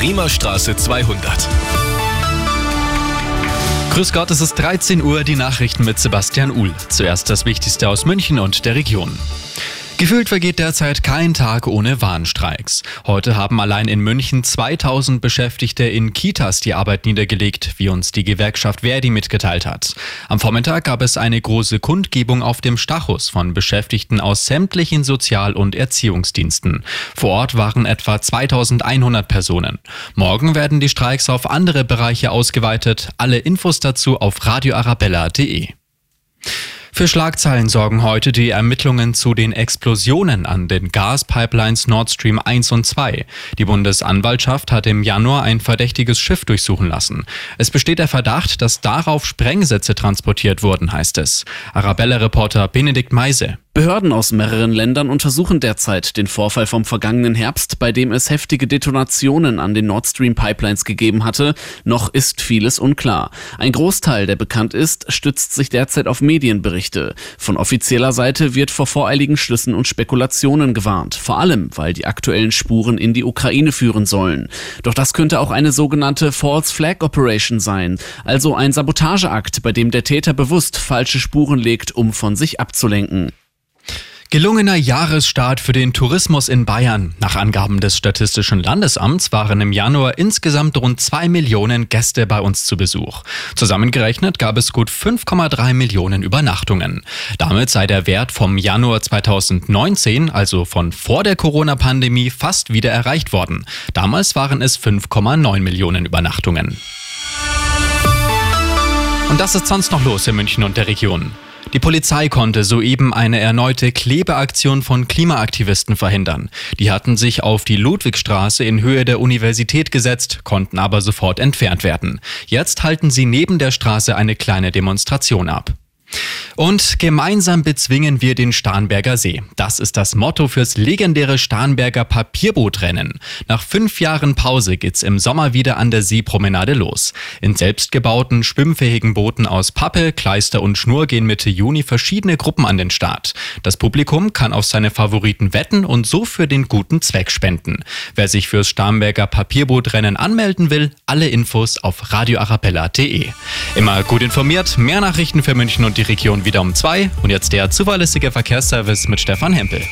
Riemerstraße 200. Grüß Gott, es ist 13 Uhr, die Nachrichten mit Sebastian Uhl. Zuerst das Wichtigste aus München und der Region. Gefühlt vergeht derzeit kein Tag ohne Warnstreiks. Heute haben allein in München 2000 Beschäftigte in Kitas die Arbeit niedergelegt, wie uns die Gewerkschaft Verdi mitgeteilt hat. Am Vormittag gab es eine große Kundgebung auf dem Stachus von Beschäftigten aus sämtlichen Sozial- und Erziehungsdiensten. Vor Ort waren etwa 2100 Personen. Morgen werden die Streiks auf andere Bereiche ausgeweitet. Alle Infos dazu auf radioarabella.de. Für Schlagzeilen sorgen heute die Ermittlungen zu den Explosionen an den Gaspipelines Nord Stream 1 und 2. Die Bundesanwaltschaft hat im Januar ein verdächtiges Schiff durchsuchen lassen. Es besteht der Verdacht, dass darauf Sprengsätze transportiert wurden, heißt es. Arabella-Reporter Benedikt Meise. Behörden aus mehreren Ländern untersuchen derzeit den Vorfall vom vergangenen Herbst, bei dem es heftige Detonationen an den Nord Stream Pipelines gegeben hatte. Noch ist vieles unklar. Ein Großteil, der bekannt ist, stützt sich derzeit auf Medienberichte. Von offizieller Seite wird vor voreiligen Schlüssen und Spekulationen gewarnt, vor allem, weil die aktuellen Spuren in die Ukraine führen sollen. Doch das könnte auch eine sogenannte False Flag Operation sein, also ein Sabotageakt, bei dem der Täter bewusst falsche Spuren legt, um von sich abzulenken. Gelungener Jahresstart für den Tourismus in Bayern. Nach Angaben des Statistischen Landesamts waren im Januar insgesamt rund zwei Millionen Gäste bei uns zu Besuch. Zusammengerechnet gab es gut 5,3 Millionen Übernachtungen. Damit sei der Wert vom Januar 2019, also von vor der Corona-Pandemie, fast wieder erreicht worden. Damals waren es 5,9 Millionen Übernachtungen. Und das ist sonst noch los in München und der Region. Die Polizei konnte soeben eine erneute Klebeaktion von Klimaaktivisten verhindern. Die hatten sich auf die Ludwigstraße in Höhe der Universität gesetzt, konnten aber sofort entfernt werden. Jetzt halten sie neben der Straße eine kleine Demonstration ab. Und gemeinsam bezwingen wir den Starnberger See. Das ist das Motto fürs legendäre Starnberger Papierbootrennen. Nach fünf Jahren Pause geht's im Sommer wieder an der Seepromenade los. In selbstgebauten, schwimmfähigen Booten aus Pappe, Kleister und Schnur gehen Mitte Juni verschiedene Gruppen an den Start. Das Publikum kann auf seine Favoriten wetten und so für den guten Zweck spenden. Wer sich fürs Starnberger Papierbootrennen anmelden will, alle Infos auf radioarabella.de. Immer gut informiert, mehr Nachrichten für München und die Region wieder um zwei. Und jetzt der zuverlässige Verkehrsservice mit Stefan Hempel.